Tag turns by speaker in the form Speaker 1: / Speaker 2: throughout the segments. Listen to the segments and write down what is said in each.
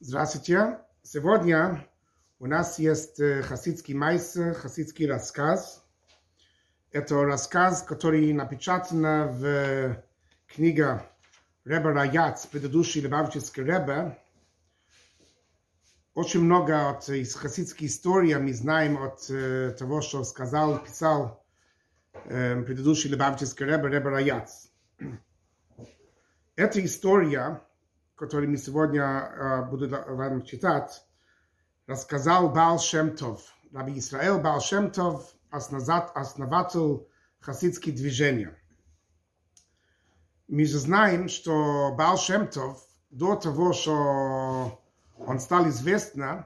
Speaker 1: Здравствуйте. Сегодня у нас есть э, хасидский майс, хасидский рассказ. Это рассказ, который напечатан в книге Ребе Раяц, предыдущий Лебавческий Ребе. Очень много от, из хасидской истории мы знаем от э, того, что сказал, писал э, предыдущий Лебавческий Ребе, Ребе Раяц. Эта история который мы сегодня uh, буду вам читать, рассказал Баал Шемтов, Раби Исраэл Баал Шемтов, основатель хасидских движений. Мы же знаем, что Баал Шемтов до того, что он стал известным,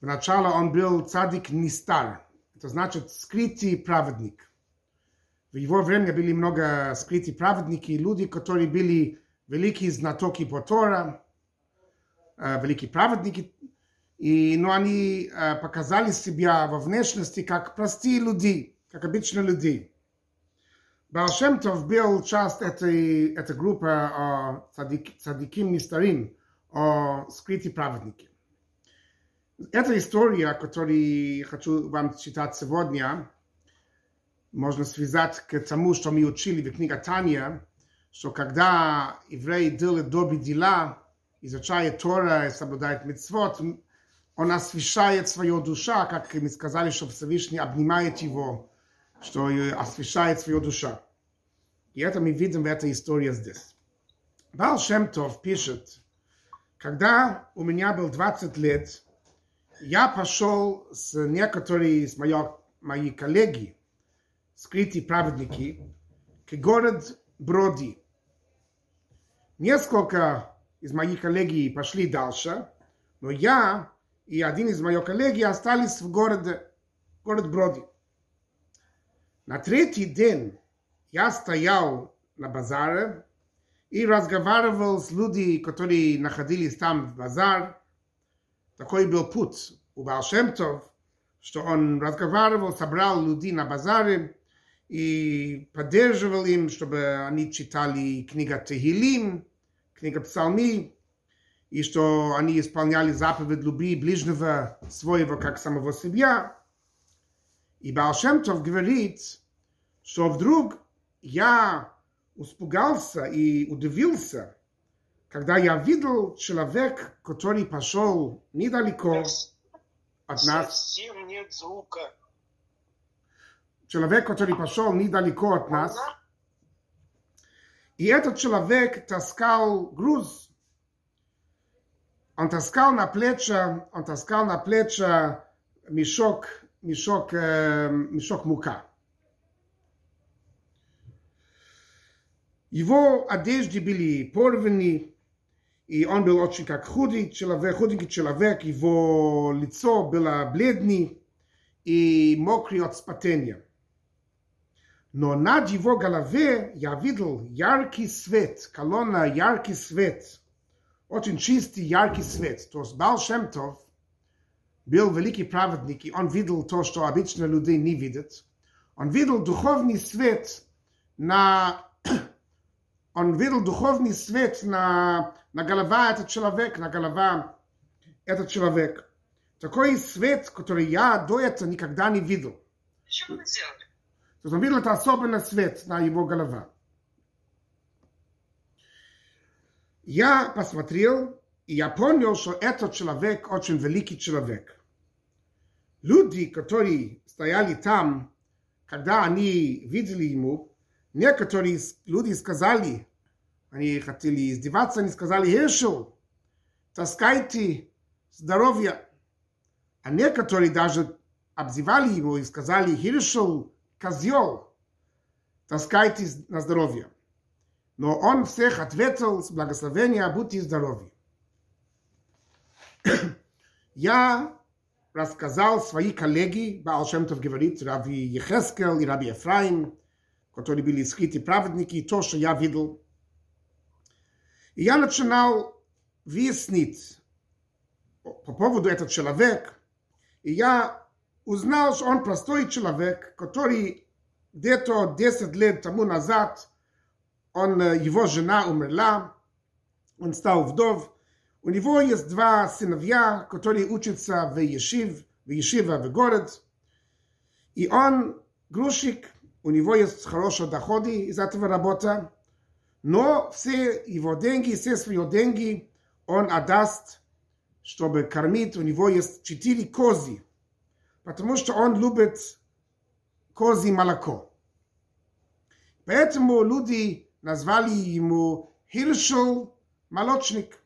Speaker 1: вначале он был цадик Нистар, это значит скрытый праведник. В его время были много скрытых праведники, люди, которые были великие знатоки по Тора, великие праведники, и, но они показали себя во внешности как простые люди, как обычные люди. Балшемтов был часть этой, этой группы о цадик, цадиким Нистарим, о скрытые праведники. Эта история, которую хочу вам читать сегодня, можно связать к тому, что мы учили в книге Таня, что когда еврей делает добрые дела, изучает Тора и соблюдает митцвот, он освещает свою душа, как мы сказали, что Всевышний обнимает его, что освещает свою душу. И это мы видим в этой истории здесь. Бал Шемтов пишет, когда у меня был 20 лет, я пошел с некоторыми из моих, моих коллеги, скрытые праведники, к город Броди. Несколько из моих коллеги пошли дальше, но я и один из моих коллег остались в городе, город Броди. На третий день я стоял на базаре и разговаривал с людьми, которые находились там в базар. Такой был путь у Балшемтов, что он разговаривал, собрал людей на базаре и поддерживал им, чтобы они читали книгу Техилим, книга Псалми, и что они исполняли заповедь любви ближнего своего, как самого себя. И Балшемтов говорит, что вдруг я испугался и удивился, когда я видел человек, который пошел недалеко от нас.
Speaker 2: Совсем нет звука.
Speaker 1: Человек, который пошел недалеко от нас. И этот человек таскал груз. Он таскал на плечи, он таскал на плечи мешок, мешок, э, мешок мука. Его одежды были порваны, и он был очень как худый человек, худенький человек, его лицо было бледное и мокрый от спотения. Но над его голове я видел яркий свет, колонна яркий свет, очень чистый яркий свет. То есть Бал Шемтов был великий праведник, и он видел то, что обычно люди не видят. Он видел духовный свет на... Он видел духовный свет на, на голова этот человек, на голова этот человек. Такой свет, который я до этого никогда не видел.
Speaker 2: Вы сделали?
Speaker 1: То есть он видел это особенный свет на его голова. Я посмотрел, и я понял, что этот человек очень великий человек. Люди, которые стояли там, когда они видели ему, некоторые люди сказали, они хотели издеваться, они сказали, Хершел, таскайте здоровье. А некоторые даже обзывали его и сказали, Хершел, козел, таскайте на здоровье. Но он всех ответил с благословения, будьте здоровы. Я рассказал свои коллеги, Баал Шемтов говорит, Рави Ехескел и Раби Ефраим, которые были скрыты праведники, то, что я видел. И я начинал выяснить по поводу этого человека, и я узнал, что он простой человек, который где-то 10 лет тому назад он, его жена умерла, он стал вдов, У него есть два сыновья, которые учатся в Ешив, в Ешива в город. И он грузчик, у него есть хорошие доходы из этого работы, но все его деньги, все свои деньги он отдаст, чтобы кормить. У него есть четыре кози, потому что он любит кози молоко. Поэтому люди назвали ему Хиршел молочник.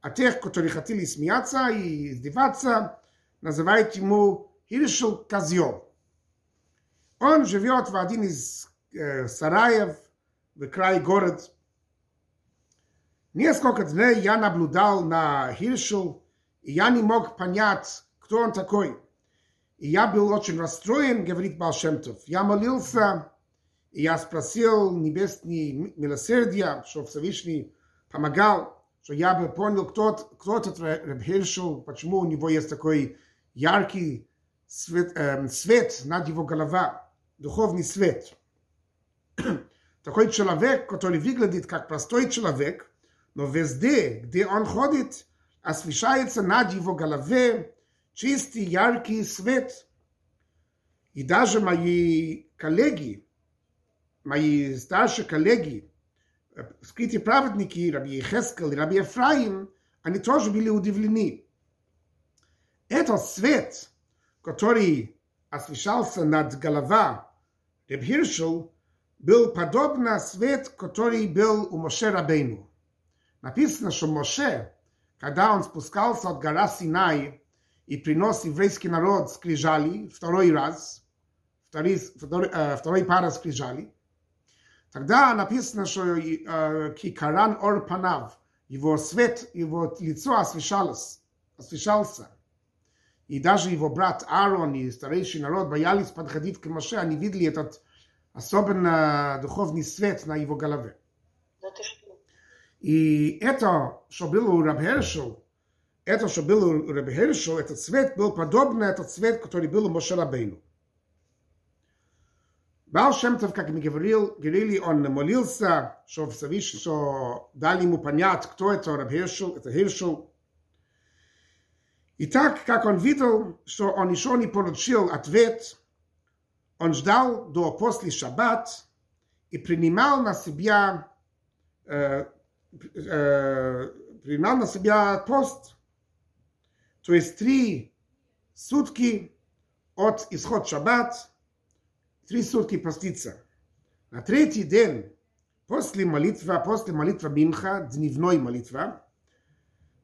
Speaker 1: А тех, которые хотели смеяться и издеваться, называют ему Хиршел козел. Он живет в один из э, сараев в край город. Несколько дней я наблюдал на Хиршел, и я не мог понять, кто он такой. И я был очень расстроен, говорит Балшемтов. Я молился, и я спросил небесный милосердия, что Всевышний помогал, что я бы понял, кто, кто этот Реб Хиршел, почему у него есть такой яркий свет, э, свет над его головой, духовный свет. Такой человек, который выглядит как простой человек, но везде, где он ходит, освещается над его голове чистый, яркий свет. И даже мои коллеги, мои старшие коллеги, скрытые праведники, Раби Хескел и Раби Ефраим, они тоже были удивлены. Этот свет, который освещался над головой Реб Хиршел, был подобно свет, который был у Моше Рабейну. Написано, что Моше, когда он спускался от гора Синай и принес еврейский народ скрижали второй раз, второй, второй, э, второй пара скрижали, тогда написано, что э, Кикаран Ор Панав, его свет, его лицо освещалось, освещался. И даже его брат Аарон и старейший народ боялись подходить к Моше, они видели этот особенно духовный свет на его голове.
Speaker 2: Да ты что?
Speaker 1: И это, что было у Рабхершел, это, что было у Рабхершел, этот свет был подобно этот свет, который был у Моше Рабейну. Бал Шемтов, как мы говорил, говорили, он молился, что Всевышний, что дали ему понять, кто это Рабхершел, это Хершел. И так, как он видел, что он еще не получил ответ, он ждал до после шаббат и принимал на себя э, э, принимал на себя пост, то есть три сутки от исход шаббат, три сутки поститься. На третий день, после молитвы, после молитвы Минха, дневной молитвы,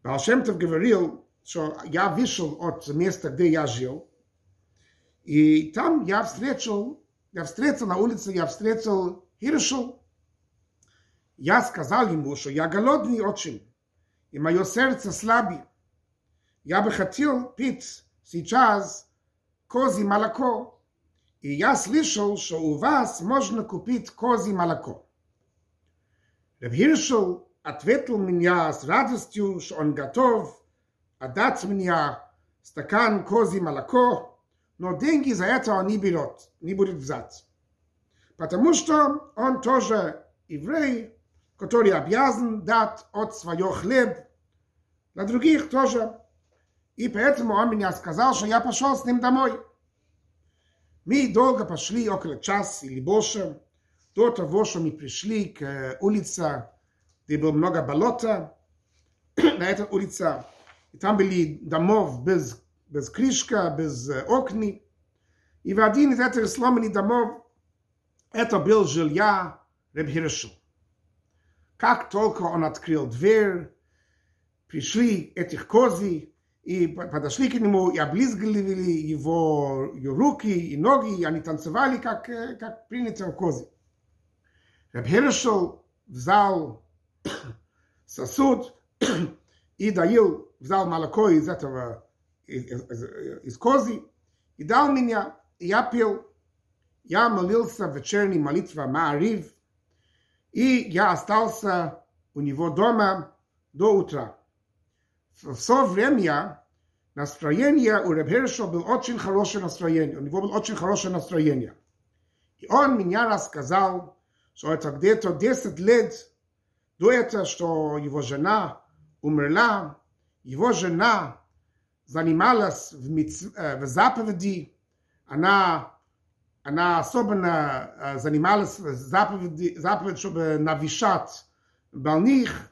Speaker 1: Балшемтов говорил, что я вышел от места, где я жил, и там я встретил, я встретил на улице, я встретил Хиршел. Я сказал ему, что я голодный очень, и мое сердце слабее. Я бы хотел пить сейчас кози молоко, и я слышал, что у вас можно купить кози молоко. Реб Хиршел ответил меня с радостью, что он готов отдать мне стакан кози молоко, но деньги за это он не берет, не будет взять. Потому что он тоже еврей, который обязан дать от своего хлеб на других тоже. И поэтому он меня сказал, что я пошел с ним домой. Мы долго пошли, около часа или больше, до того, что мы пришли к улице, где было много болота, на этой улице. И там были домов без, без крышка, без окни. И в один из этих сломанных домов это был жилья Ребхиршел. Как только он открыл дверь, пришли этих кози и подошли к нему и облизгивали его, руки и ноги, и они танцевали, как, как принято у кози. Рабхершел взял сосуд и доил, взял молоко из этого, из, из, из кози, и дал меня, и я пил. Я молился в вечерней молитве Маарив, и я остался у него дома до утра. В все время настроение у Ребхерша было очень хорошее настроение. У него было очень хорошее настроение. И он меня рассказал, что это где-то 10 лет до этого, что его жена умерла, его жена занималась в, миц... э, в заповеди, она, она особенно э, занималась заповеди, заповедь, чтобы навещать больных,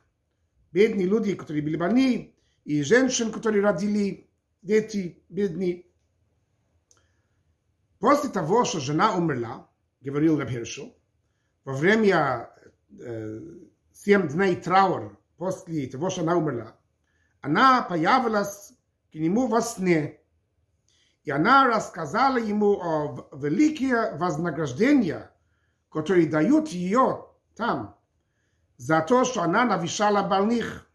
Speaker 1: бедные люди, которые были больны, и женщин, которые родили дети бедные. После того, что жена умерла, говорил Рабхершел, во время э, дней траура после того, что она умерла, она появилась к нему во сне, и она рассказала ему о великие вознаграждения, которые дают ее там, за то, что она навещала больных.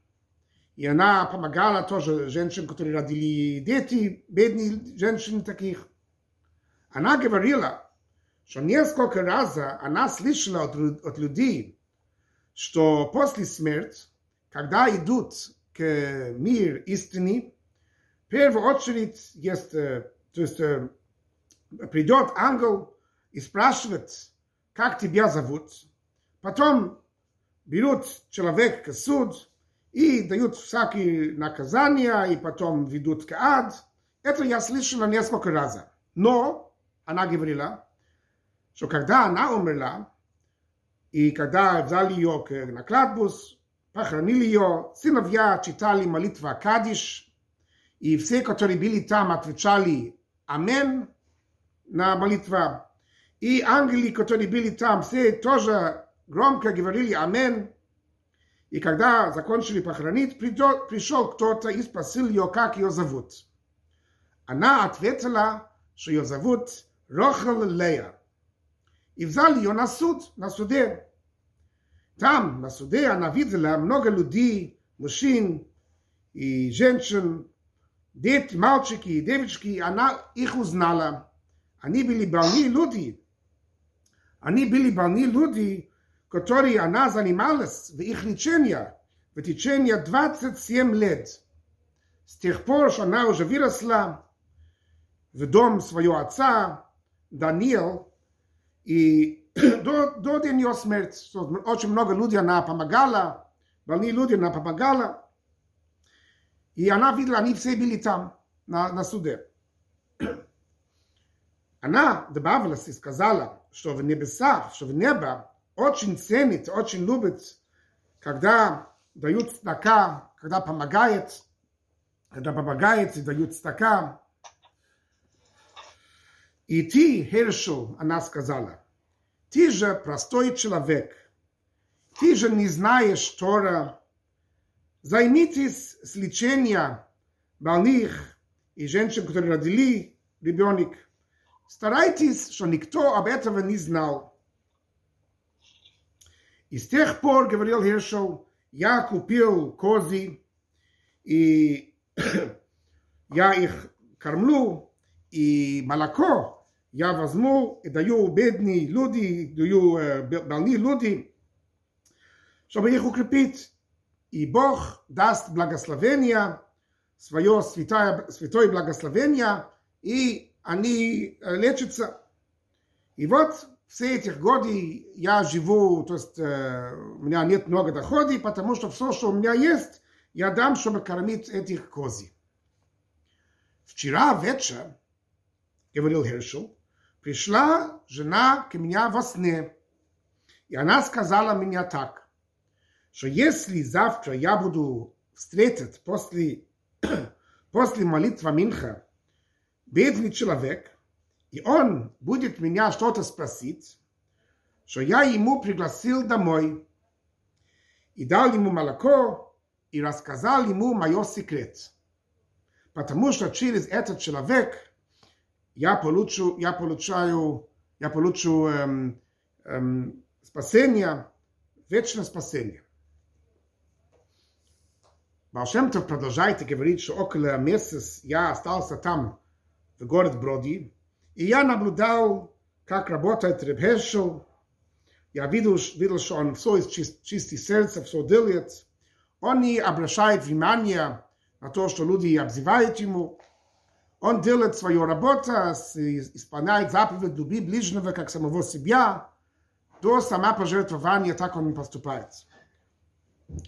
Speaker 1: И она помогала тоже женщинам, которые родили дети, бедные женщины таких. Она говорила, что несколько раз она слышала от, от людей, что после смерти, когда идут к мир истины, в первую очередь есть, то есть придет ангел и спрашивает, как тебя зовут. Потом берут человека к суд и дают всякие наказания, и потом ведут к ад. Это я слышала несколько раз. Но она говорила, что когда она умерла, и когда взяли ее на кладбус, похоронили ее, сыновья читали молитва Кадиш, и все, которые были там, отвечали Амен на молитва. И ангелы, которые были там, все тоже громко говорили Амен. И когда закончили похоронить, придет, пришел кто-то и спросил ее, как ее зовут. Она ответила, что ее зовут Рохел Лея. И взяли ее на суд, на суде. Там, на суде, она видела много людей, мужчин и женщин, дети, мальчики и девочки. Она их узнала. Они были больные люди. Они были больные люди, которые она занималась в их лечении в течение 27 лет. С тех пор, что она уже выросла в дом своего отца, Даниил, и до, до день ее смерти, очень много людей она помогала, больные люди она помогала, и она видела, они все были там, на, на суде. Она добавилась и сказала, что в небесах, что в небе очень ценит, очень любит, когда дают стака, когда помогает, когда помогает и дают стака. И ты, Хершел, она сказала, ты же простой человек, ты же не знаешь Тора, займитесь с лечением больных и женщин, которые родили ребенок. Старайтесь, что никто об этом не знал. И с тех пор, говорил Хершел, я купил кози, и я их кормлю, и молоко я возьму и даю бедные люди, даю э, больные люди, чтобы их укрепить. И Бог даст благословение, свое святое, святое благословение, и они э, лечатся. И вот все эти годы я живу, то есть э, у меня нет много доходов, потому что все, что у меня есть, я дам, чтобы кормить этих кози. Вчера вечер, говорил Хершел, пришла жена к мне во сне, и она сказала мне так, что если завтра я буду встретить после, после молитвы Минха бедный человек, и он будет меня что-то спросить, что я ему пригласил домой и дал ему молоко и рассказал ему мой секрет. Потому что через этот человек я получу, я получаю, я получу эм, эм, спасение, вечное спасение. Балшемтов продолжает говорить, что около месяца я остался там, в город Броди, и я наблюдал, как работает Ребхешел. Я видел, видел, что он все из чист, чистого сердца, все делает. Он не обращает внимания на то, что люди обзывают ему. Он делает свою работу, исполняет заповедь люби ближнего, как самого себя. До сама пожертвования так он поступает.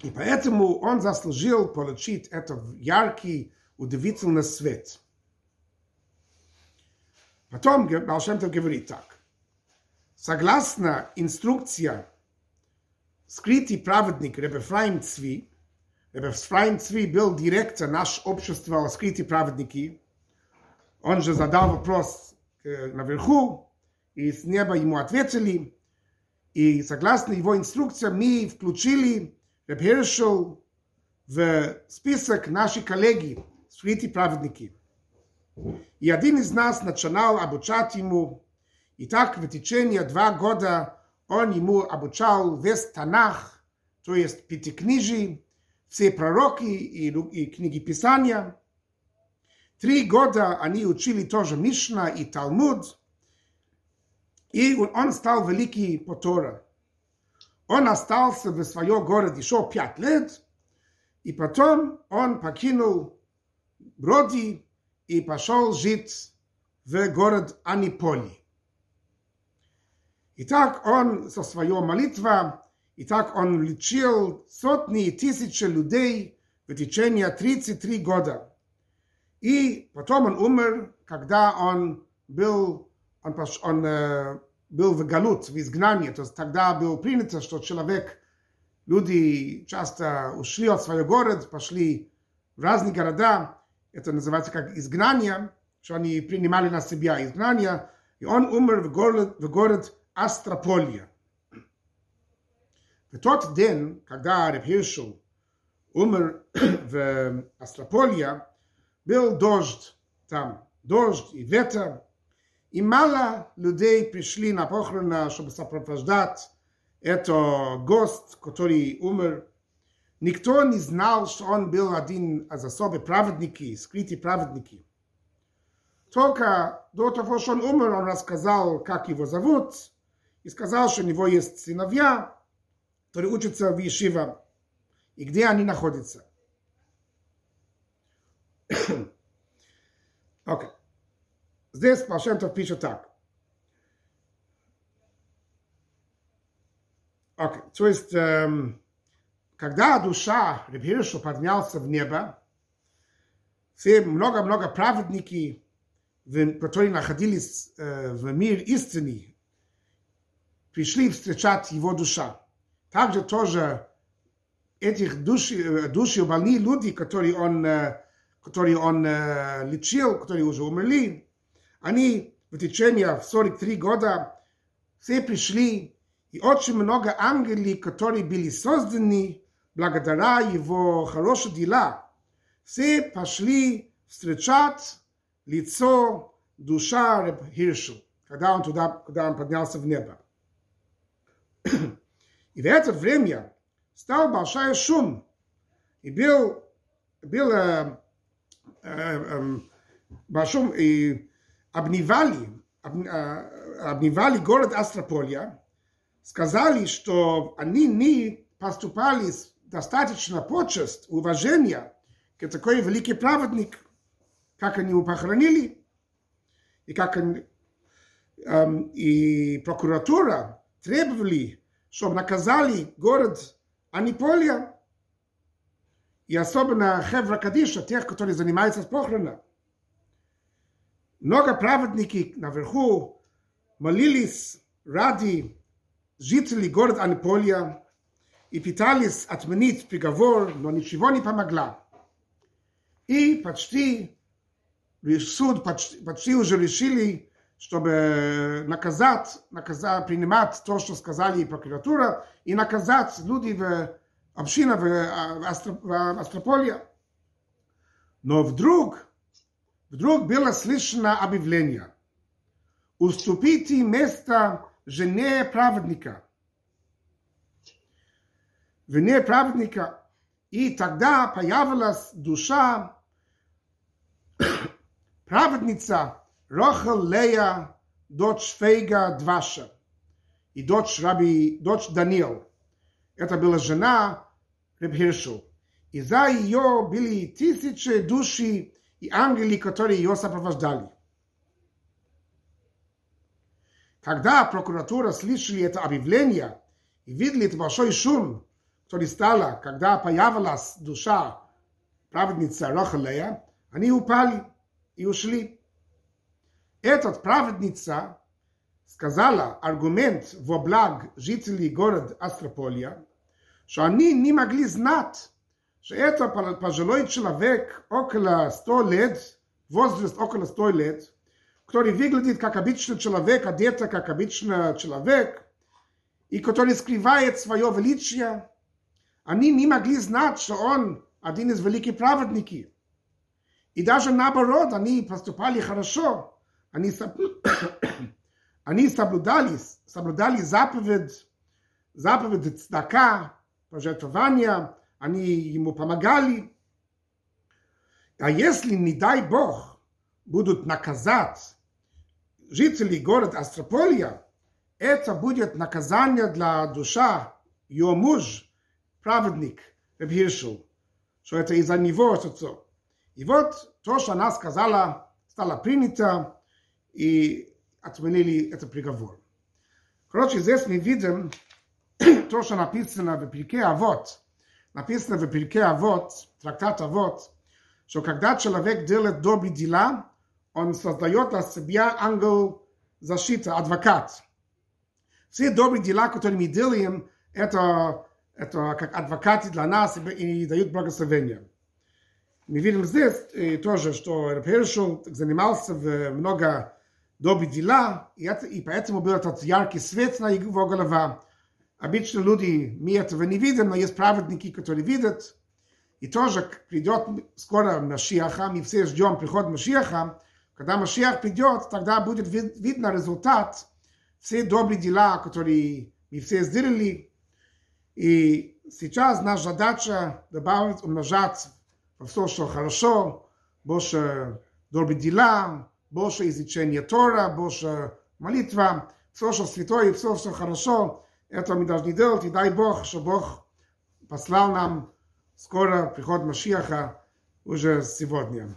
Speaker 1: И поэтому он заслужил получить этот яркий, удивительный свет. Потом Балшемтов говорит так. Согласно инструкция скрытый праведник Ребе Фраим Цви, Ребе Фраим Цви был директор нашего общества скрытые праведники, он же задал вопрос э, наверху, и с неба ему ответили, и согласно его инструкциям мы включили Реб Хершел в список наших коллеги, скрытые праведники. И один из нас начинал обучать ему, и так в течение два года он ему обучал весь Танах, то есть Пятикнижий, все пророки и, и книги Писания. Три года они учили тоже Мишна и Талмуд, и он стал великий по Тора. Он остался в своем городе еще пять лет, и потом он покинул Броди и пошел жить в город Аниполи. И так он со своей молитвой, и так он лечил сотни и тысячи людей в течение 33 года. И потом он умер, когда он был, он, он э, был в галут, в изгнании. То есть тогда было принято, что человек, люди часто ушли от своего города, пошли в разные города. Это называется как изгнание, что они принимали на себя изгнание. И он умер в город, в город Астрополья. В тот день, когда Реб Хиршел умер в Астрополья, был дождь там, дождь и ветер, и мало людей пришли на похороны, чтобы сопровождать это гость, который умер. Никто не знал, что он был один из особых праведники, скрытые праведники. Только до того, что он умер, он рассказал, как его зовут, и сказал, что у него есть сыновья, которые учатся в Ешива, и где они находятся. Окей. okay. Здесь Пашентов пишет так. Окей. Okay. То есть, эм, когда душа Ребхиршу поднялся в небо, все много-много праведники, которые находились э, в мир истины, пришли встречать его душа. Также тоже этих души, души больные люди, которые он, которые он лечил, которые уже умерли, они в течение 43 года все пришли, и очень много ангелов, которые были созданы благодаря его хорошим дела, все пошли встречать лицо душа Реб Хиршу, когда он туда, когда он поднялся в небо. И в это время стал большой шум. И был, был э, э, э, большой, и обнивали, об, э, обнивали город Астрополя, сказали, что они не поступали с достаточно почесть, уважения к такой великий праведник, как они его похоронили, и как они, эм, и прокуратура требовали, чтобы наказали город Аниполия, и особенно Хевра Кадиша, тех, которые занимаются с похороном. Много праведники наверху молились ради жителей города Аниполия и пытались отменить приговор, но ничего не помогло. И почти суд почти, почти уже решили чтобы наказать, наказать, принимать то, что сказали прокуратура, и наказать людей в общине в, Астро, в Астрополе. Но вдруг, вдруг было слышно объявление. Уступите место жене праведника. Жене праведника. И тогда появилась душа праведница, Рохел Лея, дочь Фейга Дваша и дочь Раби, дочь Даниил. Это была жена Ребхиршу. И за ее были тысячи души и ангели, которые ее сопровождали. Когда прокуратура слышали это объявление и видели это большой шум, которая стала, когда появилась душа праведница Рохалея, они упали и ушли. Этот праведница сказала аргумент в благ жителей города Астрополия, что они не могли знать, что это пожилой человек около 100 лет, возраст около 100 лет, который выглядит как обычный человек, одет как обычный человек, и который скрывает свое величие, они не могли знать, что он один из великих праведников. И даже наоборот, они поступали хорошо. Они, они соблюдали, соблюдали заповедь, заповедь цдака, пожертвования, они ему помогали. А если, не дай Бог, будут наказать жителей города Астрополия, это будет наказание для душа, ее муж, праведник, Рабхиршел, что это из-за него, что то. И вот то, что она сказала, стало принято, и отменили этот приговор. Короче, здесь мы видим то, что написано в Пирке Авот, написано в Пирке Авот, трактат Авот, что когда человек делает добрые дела, он создает для себя ангел защиты, адвокат. Все добрые дела, которые мы делаем, это, это как адвокаты для нас и дают благословение. Мы видим здесь э, тоже, что Рабхершел занимался в много добрых дела, и, это, и поэтому был этот яркий свет на его голова. Обычно люди, мы этого не видим, но есть праведники, которые видят. И тоже придет скоро Машиаха, мы все ждем приход Машиаха, когда Машиах придет, тогда будет вид, видно результат, все добрые дела, которые мы все сделали. И сейчас наша задача добавить, умножать все, что хорошо, больше дела, больше изучения Тора, больше молитва, все, что святое, все, что хорошо, это мы должны делать, и дай Бог, что Бог послал нам скоро приход Машиаха уже сегодня.